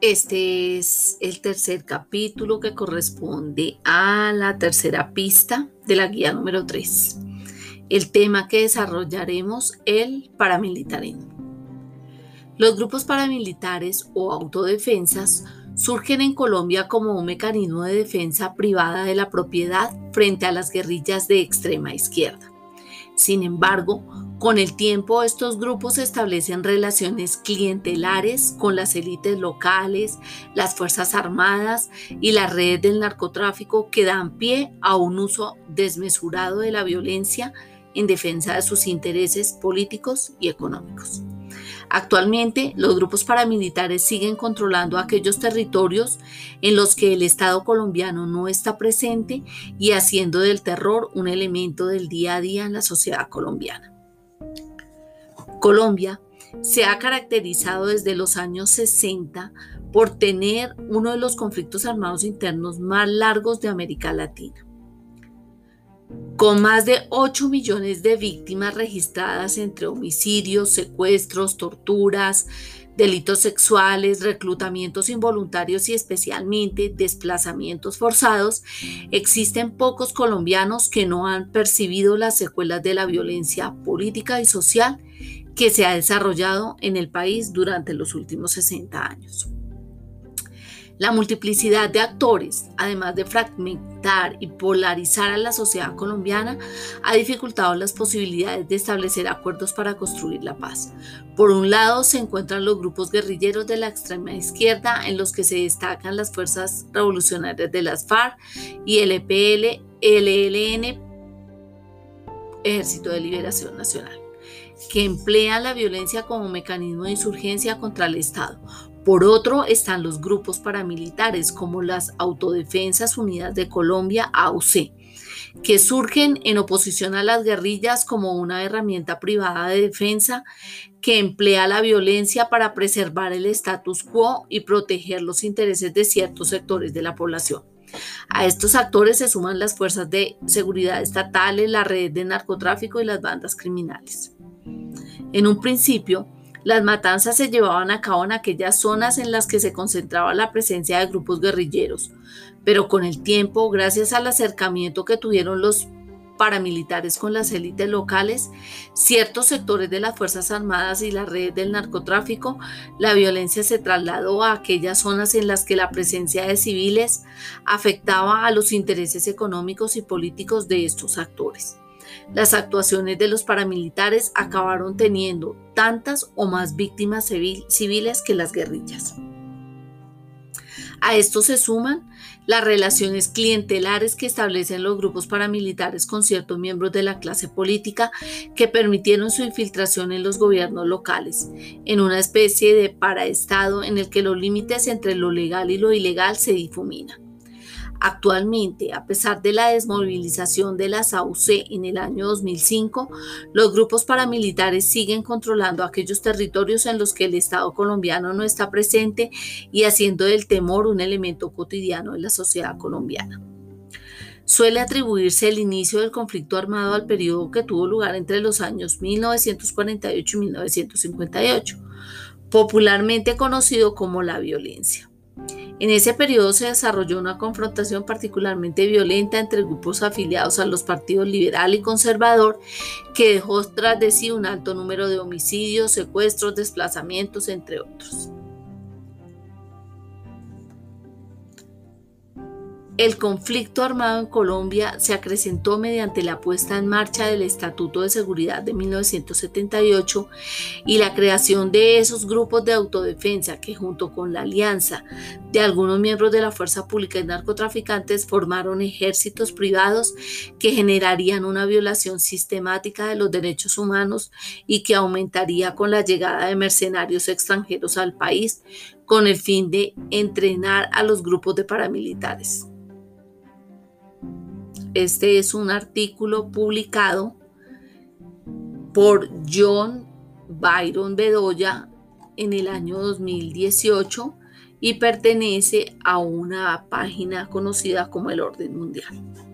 Este es el tercer capítulo que corresponde a la tercera pista de la guía número 3. El tema que desarrollaremos, el paramilitarismo. Los grupos paramilitares o autodefensas surgen en Colombia como un mecanismo de defensa privada de la propiedad frente a las guerrillas de extrema izquierda. Sin embargo, con el tiempo, estos grupos establecen relaciones clientelares con las élites locales, las Fuerzas Armadas y las redes del narcotráfico que dan pie a un uso desmesurado de la violencia en defensa de sus intereses políticos y económicos. Actualmente, los grupos paramilitares siguen controlando aquellos territorios en los que el Estado colombiano no está presente y haciendo del terror un elemento del día a día en la sociedad colombiana. Colombia se ha caracterizado desde los años 60 por tener uno de los conflictos armados internos más largos de América Latina. Con más de 8 millones de víctimas registradas entre homicidios, secuestros, torturas, delitos sexuales, reclutamientos involuntarios y especialmente desplazamientos forzados, existen pocos colombianos que no han percibido las secuelas de la violencia política y social que se ha desarrollado en el país durante los últimos 60 años. La multiplicidad de actores, además de fragmentar y polarizar a la sociedad colombiana, ha dificultado las posibilidades de establecer acuerdos para construir la paz. Por un lado se encuentran los grupos guerrilleros de la extrema izquierda, en los que se destacan las fuerzas revolucionarias de las FARC y el EPL, el ELN, Ejército de Liberación Nacional que emplean la violencia como mecanismo de insurgencia contra el Estado. Por otro están los grupos paramilitares como las Autodefensas Unidas de Colombia, AUC, que surgen en oposición a las guerrillas como una herramienta privada de defensa que emplea la violencia para preservar el status quo y proteger los intereses de ciertos sectores de la población. A estos actores se suman las fuerzas de seguridad estatales, la red de narcotráfico y las bandas criminales. En un principio, las matanzas se llevaban a cabo en aquellas zonas en las que se concentraba la presencia de grupos guerrilleros, pero con el tiempo, gracias al acercamiento que tuvieron los paramilitares con las élites locales, ciertos sectores de las Fuerzas Armadas y la red del narcotráfico, la violencia se trasladó a aquellas zonas en las que la presencia de civiles afectaba a los intereses económicos y políticos de estos actores. Las actuaciones de los paramilitares acabaron teniendo tantas o más víctimas civiles que las guerrillas. A esto se suman las relaciones clientelares que establecen los grupos paramilitares con ciertos miembros de la clase política que permitieron su infiltración en los gobiernos locales, en una especie de paraestado en el que los límites entre lo legal y lo ilegal se difuminan. Actualmente, a pesar de la desmovilización de las AUC en el año 2005, los grupos paramilitares siguen controlando aquellos territorios en los que el Estado colombiano no está presente y haciendo del temor un elemento cotidiano en la sociedad colombiana. Suele atribuirse el inicio del conflicto armado al periodo que tuvo lugar entre los años 1948 y 1958, popularmente conocido como la violencia. En ese periodo se desarrolló una confrontación particularmente violenta entre grupos afiliados a los partidos liberal y conservador que dejó tras de sí un alto número de homicidios, secuestros, desplazamientos, entre otros. El conflicto armado en Colombia se acrecentó mediante la puesta en marcha del Estatuto de Seguridad de 1978 y la creación de esos grupos de autodefensa que junto con la alianza de algunos miembros de la Fuerza Pública y narcotraficantes formaron ejércitos privados que generarían una violación sistemática de los derechos humanos y que aumentaría con la llegada de mercenarios extranjeros al país con el fin de entrenar a los grupos de paramilitares. Este es un artículo publicado por John Byron Bedoya en el año 2018 y pertenece a una página conocida como el Orden Mundial.